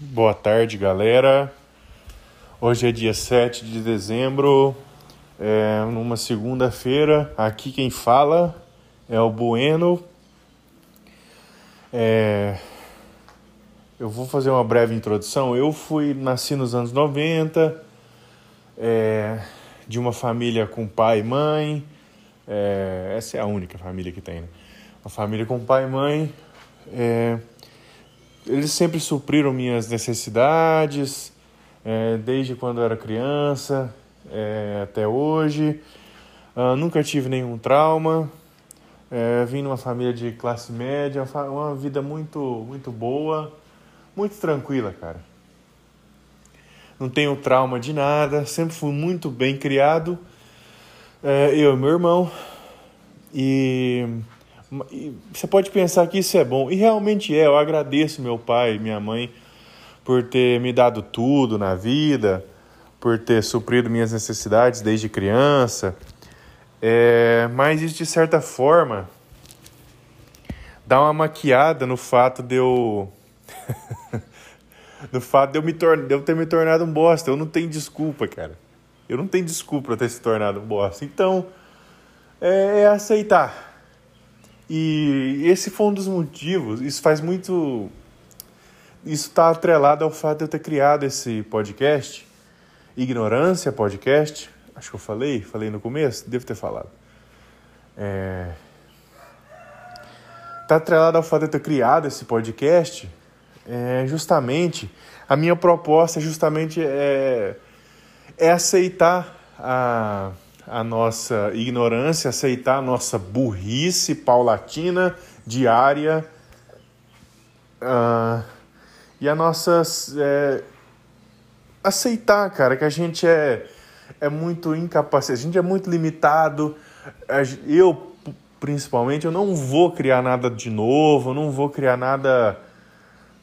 Boa tarde, galera. Hoje é dia 7 de dezembro, é numa segunda-feira. Aqui quem fala é o Bueno. É... Eu vou fazer uma breve introdução. Eu fui nasci nos anos 90, é... de uma família com pai e mãe. É... Essa é a única família que tem, né? Uma família com pai e mãe. É... Eles sempre supriram minhas necessidades é, desde quando eu era criança é, até hoje. Uh, nunca tive nenhum trauma. É, vim numa família de classe média, uma vida muito, muito boa, muito tranquila, cara. Não tenho trauma de nada, sempre fui muito bem criado, é, eu e meu irmão. E, e você pode pensar que isso é bom, e realmente é. Eu agradeço meu pai e minha mãe por ter me dado tudo na vida, por ter suprido minhas necessidades desde criança. É, mas isso, de certa forma, dá uma maquiada no fato de eu. no fato de eu, me tor de eu ter me tornado um bosta. Eu não tenho desculpa, cara. Eu não tenho desculpa pra ter se tornado um bosta. Então, é, é aceitar. E esse foi um dos motivos. Isso faz muito isso está atrelado ao fato de eu ter criado esse podcast, Ignorância Podcast. Acho que eu falei, falei no começo, devo ter falado. É... Está atrelado ao fato de eu ter criado esse podcast, é, justamente, a minha proposta é justamente é, é aceitar a, a nossa ignorância, aceitar a nossa burrice paulatina, diária, uh, e a nossa. É, aceitar, cara, que a gente é, é muito incapacitado, a gente é muito limitado. Eu, principalmente, eu não vou criar nada de novo, não vou criar nada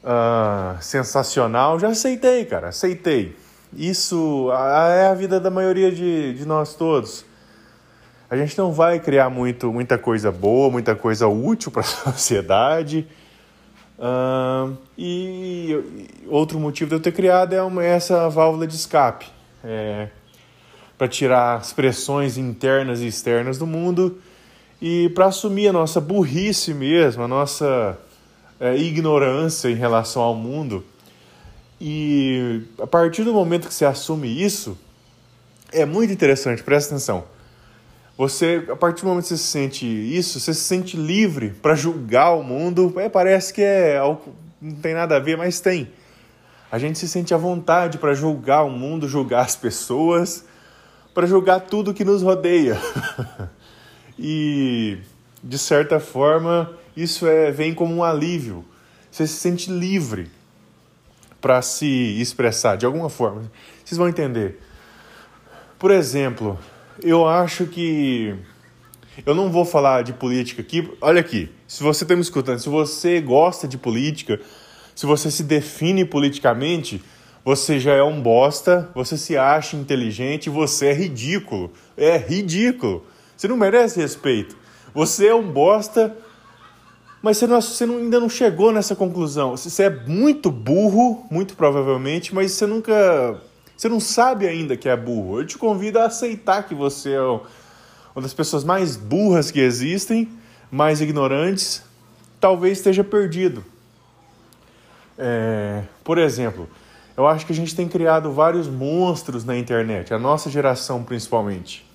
uh, sensacional. Já aceitei, cara, aceitei. Isso é a vida da maioria de, de nós todos. A gente não vai criar muito, muita coisa boa, muita coisa útil para a sociedade. Uh, e outro motivo de eu ter criado é uma, essa válvula de escape é, para tirar as pressões internas e externas do mundo e para assumir a nossa burrice mesmo, a nossa é, ignorância em relação ao mundo. E a partir do momento que você assume isso, é muito interessante, presta atenção você, a partir do momento que você se sente isso, você se sente livre para julgar o mundo. É, parece que é não tem nada a ver, mas tem. A gente se sente à vontade para julgar o mundo, julgar as pessoas, para julgar tudo que nos rodeia. e de certa forma, isso é vem como um alívio. Você se sente livre para se expressar de alguma forma. Vocês vão entender. Por exemplo, eu acho que. Eu não vou falar de política aqui. Olha aqui, se você está me escutando, se você gosta de política, se você se define politicamente, você já é um bosta, você se acha inteligente, você é ridículo. É ridículo. Você não merece respeito. Você é um bosta, mas você, não, você não, ainda não chegou nessa conclusão. Você é muito burro, muito provavelmente, mas você nunca você não sabe ainda que é burro. Eu te convido a aceitar que você é uma das pessoas mais burras que existem, mais ignorantes, talvez esteja perdido. É, por exemplo, eu acho que a gente tem criado vários monstros na internet, a nossa geração principalmente.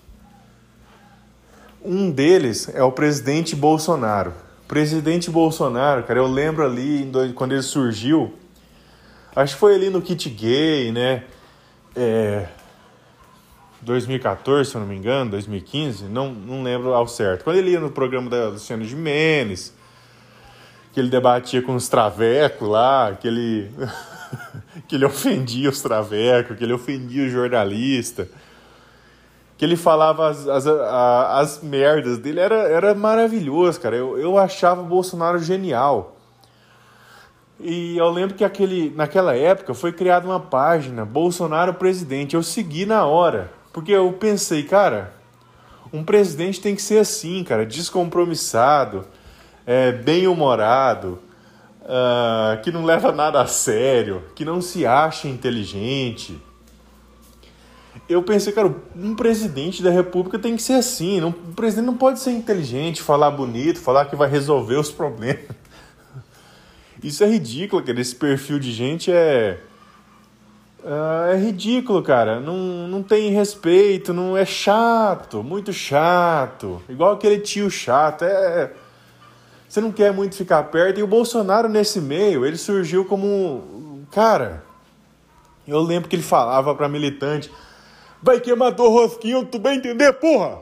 Um deles é o presidente Bolsonaro. Presidente Bolsonaro, cara, eu lembro ali quando ele surgiu, acho que foi ali no kit gay, né? é, 2014, se eu não me engano, 2015, não, não lembro ao certo. Quando ele ia no programa da Luciana Gimenez, que ele debatia com os travecos lá, que ele, que ele ofendia os travecos, que ele ofendia o jornalista, que ele falava as, as, as, as merdas dele, era, era maravilhoso, cara. Eu, eu achava o Bolsonaro genial. E eu lembro que aquele, naquela época foi criada uma página Bolsonaro presidente. Eu segui na hora, porque eu pensei, cara, Um presidente tem que ser assim, cara, descompromissado, é, bem-humorado, uh, que não leva nada a sério, que não se acha inteligente. Eu pensei, cara, um presidente da república tem que ser assim. Não, o presidente não pode ser inteligente, falar bonito, falar que vai resolver os problemas. Isso é ridículo, cara. Esse perfil de gente é. Uh, é ridículo, cara. Não, não tem respeito, não é chato, muito chato. Igual aquele tio chato. É. Você não quer muito ficar perto. E o Bolsonaro, nesse meio, ele surgiu como. Cara, eu lembro que ele falava pra militante: vai queimar do rosquinho, tu bem entender, porra?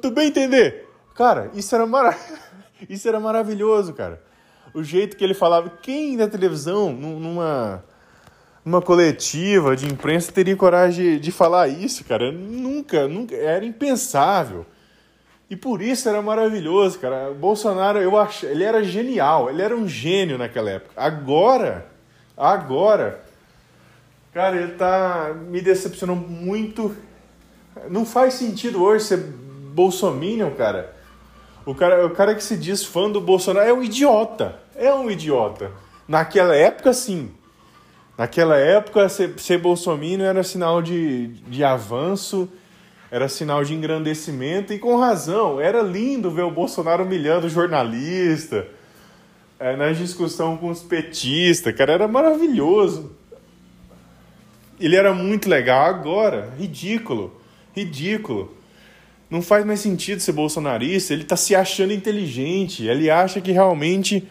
Tu bem entender? Cara, isso era, mara... isso era maravilhoso, cara. O jeito que ele falava. Quem da televisão, numa numa coletiva de imprensa teria coragem de, de falar isso, cara. Nunca, nunca, era impensável. E por isso era maravilhoso, cara. O Bolsonaro, eu acho, ele era genial, ele era um gênio naquela época. Agora, agora, cara, ele tá me decepcionando muito. Não faz sentido hoje ser bolsominion, cara. O cara, o cara que se diz fã do Bolsonaro é um idiota. É um idiota. Naquela época, sim. Naquela época, ser, ser bolsominion era sinal de, de avanço, era sinal de engrandecimento, e com razão. Era lindo ver o Bolsonaro humilhando o jornalista, é, na discussão com os petistas, cara, era maravilhoso. Ele era muito legal. Agora, ridículo, ridículo. Não faz mais sentido ser bolsonarista, ele está se achando inteligente, ele acha que realmente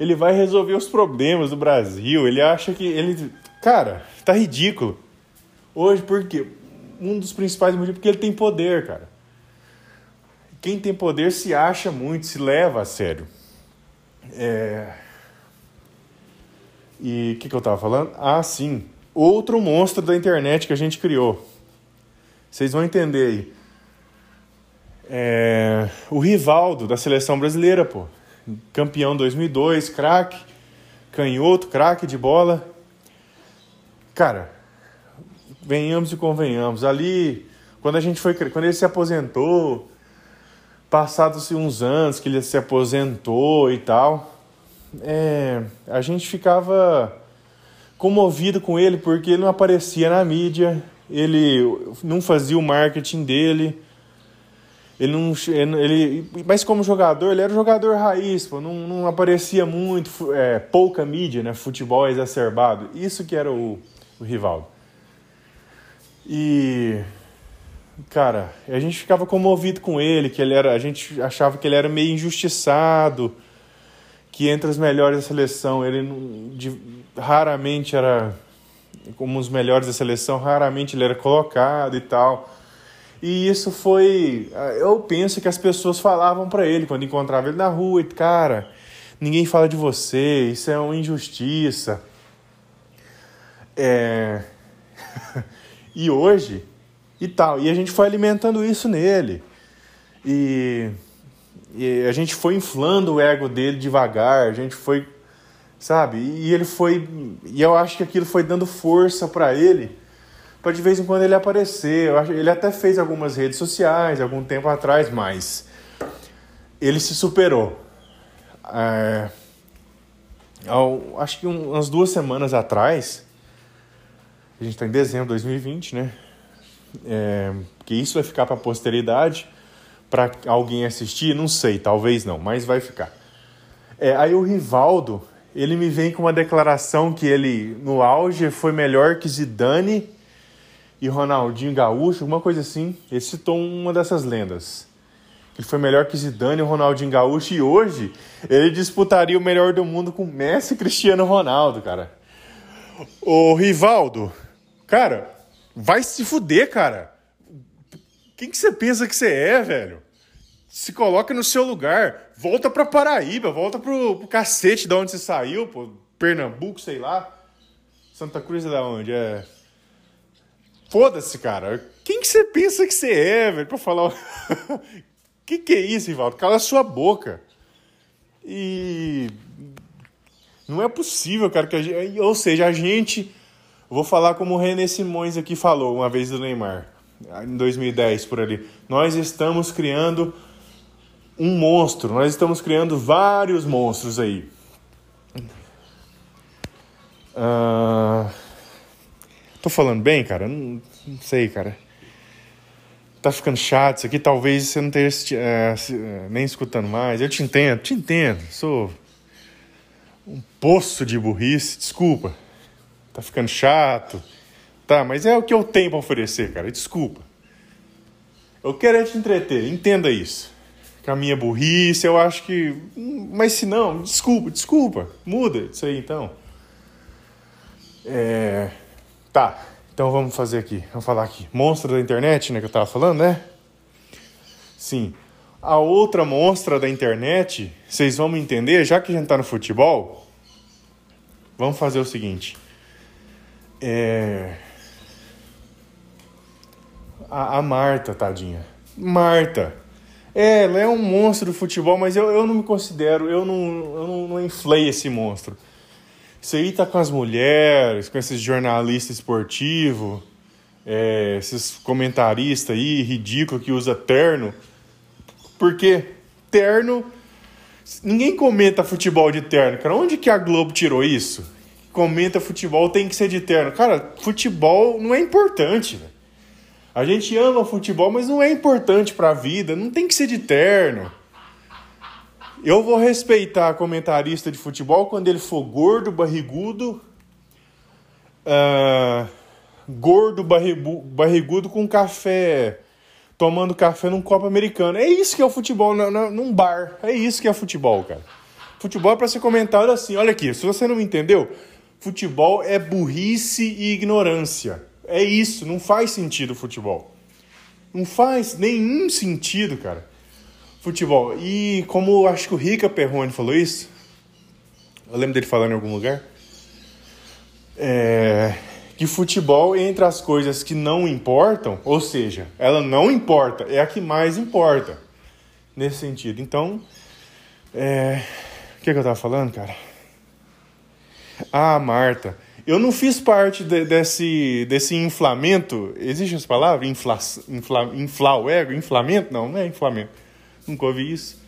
ele vai resolver os problemas do Brasil. Ele acha que ele. Cara, tá ridículo. Hoje, porque um dos principais motivos porque ele tem poder, cara. Quem tem poder se acha muito, se leva a sério. É... E o que, que eu tava falando? Ah, sim. Outro monstro da internet que a gente criou. Vocês vão entender aí. É... O Rivaldo da seleção brasileira, pô campeão 2002, craque, canhoto, craque de bola. Cara, venhamos e convenhamos, ali, quando a gente foi, quando ele se aposentou, passados uns anos que ele se aposentou e tal, é, a gente ficava comovido com ele porque ele não aparecia na mídia, ele não fazia o marketing dele, ele não. Ele, mas como jogador, ele era jogador raiz, pô, não, não aparecia muito, é, pouca mídia, né? Futebol exacerbado. Isso que era o, o Rivaldo. E. Cara, a gente ficava comovido com ele, que ele era. A gente achava que ele era meio injustiçado, que entre os melhores da seleção, ele não, de, raramente era. Como os melhores da seleção, raramente ele era colocado e tal. E isso foi. Eu penso que as pessoas falavam para ele quando encontrava ele na rua: e cara, ninguém fala de você, isso é uma injustiça. É... e hoje, e tal. E a gente foi alimentando isso nele. E, e a gente foi inflando o ego dele devagar, a gente foi. Sabe? E ele foi. E eu acho que aquilo foi dando força para ele para de vez em quando ele aparecer. Eu acho, ele até fez algumas redes sociais algum tempo atrás, mas ele se superou. É, ao, acho que um, umas duas semanas atrás, a gente está em dezembro de 2020, né? É, que isso vai ficar para a posteridade, para alguém assistir, não sei, talvez não, mas vai ficar. É, aí o Rivaldo, ele me vem com uma declaração que ele, no auge, foi melhor que Zidane e Ronaldinho Gaúcho, alguma coisa assim. Ele citou uma dessas lendas. Ele foi melhor que Zidane e Ronaldinho Gaúcho e hoje ele disputaria o melhor do mundo com Messi e Cristiano Ronaldo, cara. Ô Rivaldo, cara, vai se fuder, cara. Quem que você pensa que você é, velho? Se coloca no seu lugar. Volta pra Paraíba, volta pro, pro cacete de onde você saiu, pô. Pernambuco, sei lá. Santa Cruz é da onde? É. Foda-se, cara. Quem que você pensa que você é, velho, pra falar. que que é isso, Ivaldo? Cala a sua boca. E. Não é possível, cara, que gente... Ou seja, a gente. Vou falar como o René Simões aqui falou uma vez do Neymar. Em 2010 por ali. Nós estamos criando um monstro, nós estamos criando vários monstros aí. Uh, tô falando bem, cara? Não, não, sei, cara. Tá ficando chato isso aqui, talvez você não esteja uh, nem escutando mais. Eu te entendo, te entendo. Sou um poço de burrice, desculpa. Tá ficando chato. Tá, mas é o que eu tenho para oferecer, cara. Desculpa. Eu quero é te entreter, entenda isso. Com a minha burrice, eu acho que. Mas se não, desculpa, desculpa. Muda isso aí então. É... Tá, então vamos fazer aqui. Vamos falar aqui. Monstro da internet, né? Que eu tava falando, né? Sim. A outra monstra da internet, vocês vão entender, já que a gente tá no futebol, vamos fazer o seguinte. É a, a Marta, tadinha. Marta. É, ela é um monstro do futebol, mas eu, eu não me considero, eu não, eu não, não inflei esse monstro. Isso aí tá com as mulheres, com esses jornalistas esportivos, é, esses comentaristas aí, ridículo que usa terno. Porque terno. Ninguém comenta futebol de terno, cara. Onde que a Globo tirou isso? Comenta futebol tem que ser de terno. Cara, futebol não é importante, velho. A gente ama futebol, mas não é importante para a vida, não tem que ser de terno. Eu vou respeitar comentarista de futebol quando ele for gordo, barrigudo, uh, gordo, barrigu, barrigudo com café, tomando café num copo americano. É isso que é o futebol num bar. É isso que é futebol, cara. Futebol é para ser comentado assim. Olha aqui, se você não me entendeu, futebol é burrice e ignorância. É isso, não faz sentido o futebol. Não faz nenhum sentido, cara. Futebol. E como acho que o Rica Perrone falou isso, eu lembro dele falando em algum lugar, é, que futebol, entre as coisas que não importam, ou seja, ela não importa, é a que mais importa. Nesse sentido. Então, é, o que, é que eu tava falando, cara? Ah, Marta. Eu não fiz parte de, desse, desse inflamento. Existe essa palavra? Infla, infla, inflar o ego? Inflamento? Não, não é inflamento. Nunca ouvi isso.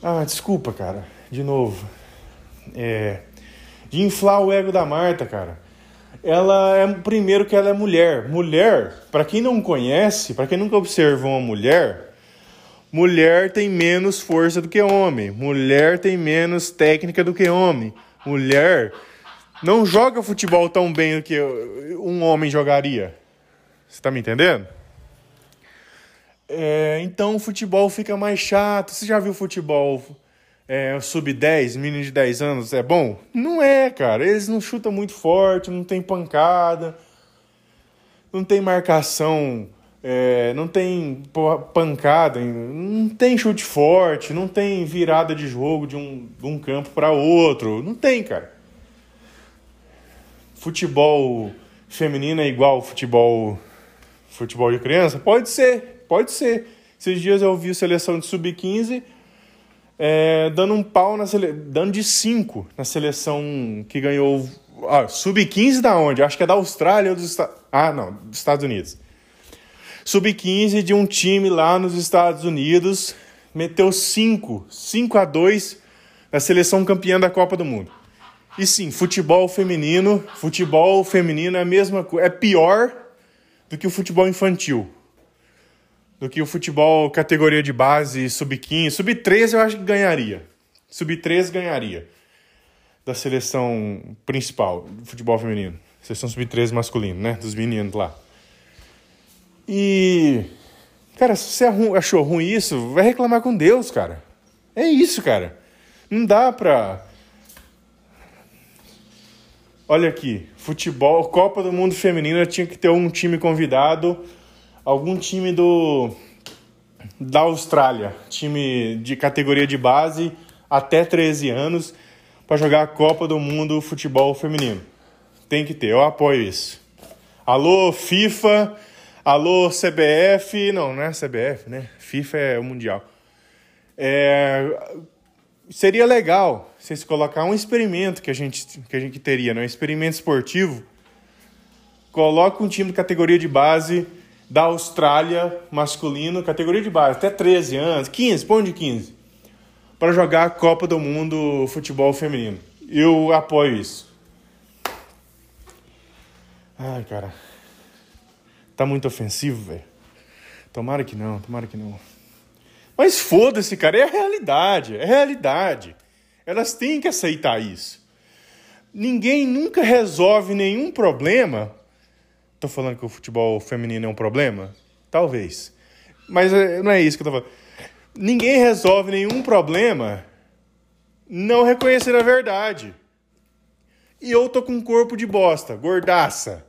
Ah, desculpa, cara. De novo. É, de inflar o ego da Marta, cara. Ela é primeiro que ela é mulher. Mulher, para quem não conhece, para quem nunca observou uma mulher, mulher tem menos força do que homem. Mulher tem menos técnica do que homem. Mulher não joga futebol tão bem que um homem jogaria. Você tá me entendendo? É, então o futebol fica mais chato. Você já viu futebol é, sub-10, menino de 10 anos? É bom? Não é, cara. Eles não chutam muito forte, não tem pancada, não tem marcação, é, não tem pancada, não tem chute forte, não tem virada de jogo de um, de um campo para outro. Não tem, cara futebol feminino é igual futebol futebol de criança? Pode ser, pode ser. Esses dias eu vi a seleção de sub-15 é, dando um pau na sele... dando de 5 na seleção que ganhou. Ah, sub-15 da onde? Acho que é da Austrália ou dos. Ah, não, dos Estados Unidos. Sub-15 de um time lá nos Estados Unidos meteu 5, 5 a 2 na seleção campeã da Copa do Mundo. E sim, futebol feminino, futebol feminino é a mesma coisa, é pior do que o futebol infantil. Do que o futebol categoria de base, sub-15, sub-13 eu acho que ganharia. Sub-13 ganharia da seleção principal do futebol feminino. Seleção sub-13 masculino, né? Dos meninos lá. E cara, se você achou ruim isso, vai reclamar com Deus, cara. É isso, cara. Não dá pra Olha aqui, futebol, Copa do Mundo Feminina tinha que ter um time convidado, algum time do da Austrália, time de categoria de base até 13 anos para jogar a Copa do Mundo Futebol Feminino. Tem que ter, eu apoio isso. Alô FIFA, alô CBF, não, não é CBF, né? FIFA é o mundial. É, seria legal se colocar um experimento que a gente, que a gente teria, né? um experimento esportivo. Coloca um time de categoria de base da Austrália masculino, categoria de base, até 13 anos, 15, põe de 15, para jogar a Copa do Mundo futebol feminino. Eu apoio isso. Ai, cara. Tá muito ofensivo, velho. Tomara que não, tomara que não. Mas foda-se, cara, é a realidade, é a realidade. Elas têm que aceitar isso. Ninguém nunca resolve nenhum problema. Tô falando que o futebol feminino é um problema? Talvez. Mas eh, não é isso que eu tô falando. Ninguém resolve nenhum problema não reconhecendo a verdade. E eu tô com um corpo de bosta, gordaça.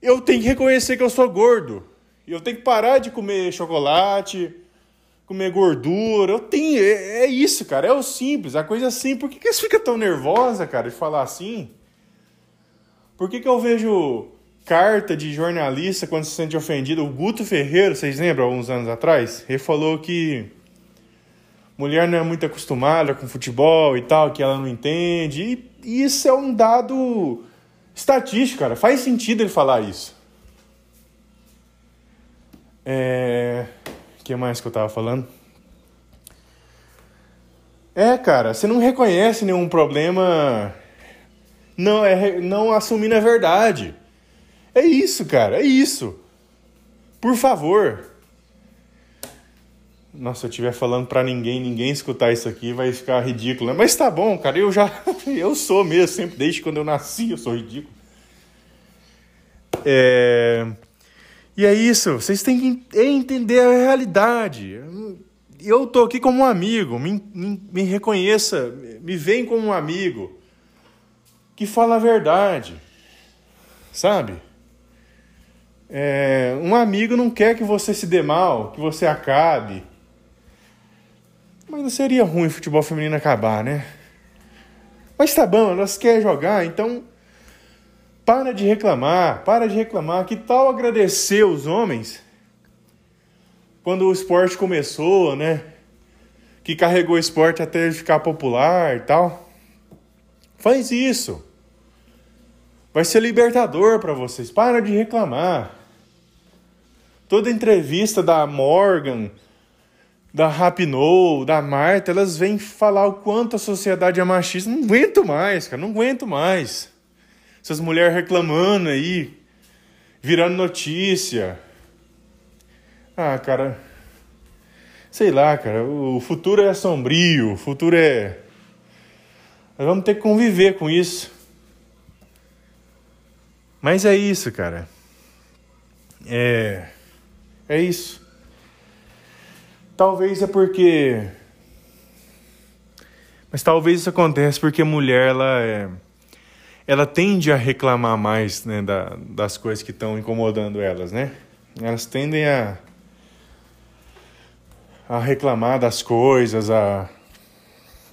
Eu tenho que reconhecer que eu sou gordo. E eu tenho que parar de comer chocolate, comer gordura. Eu tenho. É, é isso, cara. É o simples, a coisa simples. Por que, que você fica tão nervosa, cara, de falar assim? Por que, que eu vejo carta de jornalista quando se sente ofendido? O Guto Ferreira, vocês lembram, alguns anos atrás? Ele falou que mulher não é muito acostumada com futebol e tal, que ela não entende. E isso é um dado estatístico, cara. Faz sentido ele falar isso. É. Que mais que eu tava falando? É, cara, você não reconhece nenhum problema não é não assumindo a verdade. É isso, cara, é isso. Por favor. Nossa, se eu estiver falando para ninguém, ninguém escutar isso aqui vai ficar ridículo. Né? Mas tá bom, cara, eu já eu sou mesmo, sempre desde quando eu nasci eu sou ridículo. É... E é isso, vocês têm que entender a realidade. Eu tô aqui como um amigo, me, me, me reconheça, me vem como um amigo que fala a verdade, sabe? É, um amigo não quer que você se dê mal, que você acabe. Mas não seria ruim o futebol feminino acabar, né? Mas tá bom, elas querem jogar, então para de reclamar, para de reclamar. Que tal agradecer os homens quando o esporte começou, né? Que carregou o esporte até ficar popular e tal. Faz isso. Vai ser libertador para vocês. Para de reclamar. Toda entrevista da Morgan, da Rapinoe, da Marta, elas vêm falar o quanto a sociedade é machista. Não aguento mais, cara, não aguento mais essas mulheres reclamando aí, virando notícia. Ah, cara. Sei lá, cara. O futuro é sombrio, o futuro é. Nós vamos ter que conviver com isso. Mas é isso, cara. É. É isso. Talvez é porque. Mas talvez isso aconteça porque mulher, ela é ela tende a reclamar mais né, da, das coisas que estão incomodando elas, né? Elas tendem a, a reclamar das coisas, a.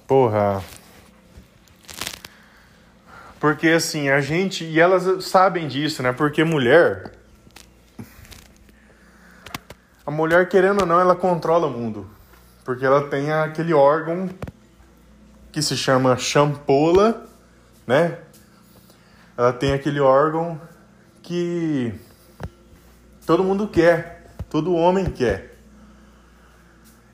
Porra. Porque assim, a gente. E elas sabem disso, né? Porque mulher. A mulher, querendo ou não, ela controla o mundo. Porque ela tem aquele órgão que se chama champola, né? Ela tem aquele órgão que todo mundo quer, todo homem quer.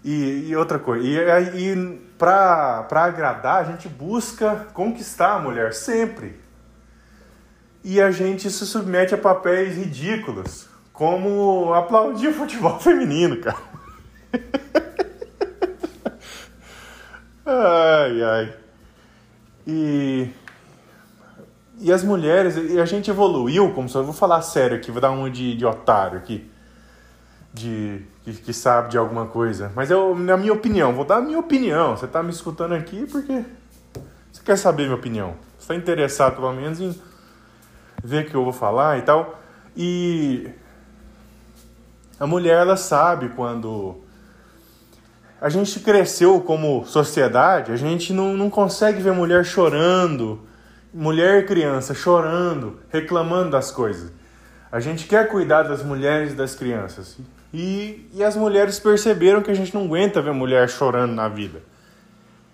E, e outra coisa, e, e para agradar, a gente busca conquistar a mulher sempre. E a gente se submete a papéis ridículos, como aplaudir o futebol feminino, cara. ai, ai. E e as mulheres, e a gente evoluiu, como se eu vou falar sério aqui, vou dar uma de, de otário aqui, de que, que, sabe de alguma coisa. Mas eu, na minha opinião, vou dar a minha opinião. Você está me escutando aqui porque você quer saber minha opinião. Você está interessado pelo menos em ver o que eu vou falar e tal. E a mulher ela sabe quando a gente cresceu como sociedade, a gente não, não consegue ver mulher chorando mulher e criança chorando, reclamando das coisas. A gente quer cuidar das mulheres e das crianças. E, e as mulheres perceberam que a gente não aguenta ver mulher chorando na vida,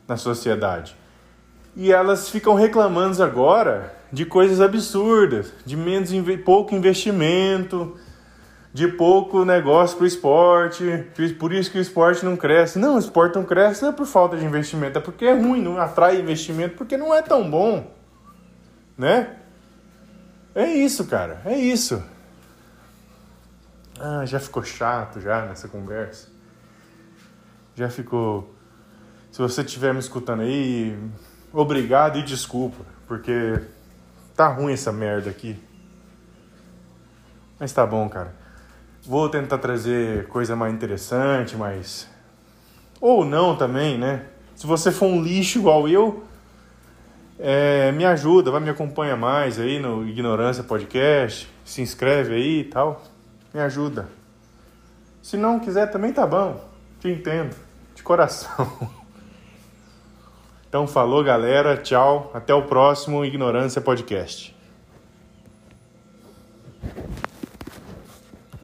na sociedade. E elas ficam reclamando agora de coisas absurdas, de menos pouco investimento, de pouco negócio para o esporte, por isso que o esporte não cresce. Não, o esporte não cresce não é por falta de investimento, é porque é ruim, não atrai investimento, porque não é tão bom, né? É isso, cara, é isso. Ah, já ficou chato já nessa conversa. Já ficou. Se você estiver me escutando aí, obrigado e desculpa, porque tá ruim essa merda aqui. Mas tá bom, cara. Vou tentar trazer coisa mais interessante, mas. Ou não também, né? Se você for um lixo igual eu, é, me ajuda, vai me acompanha mais aí no Ignorância Podcast, se inscreve aí e tal, me ajuda. Se não quiser também tá bom, te entendo, de coração. Então falou galera, tchau, até o próximo Ignorância Podcast.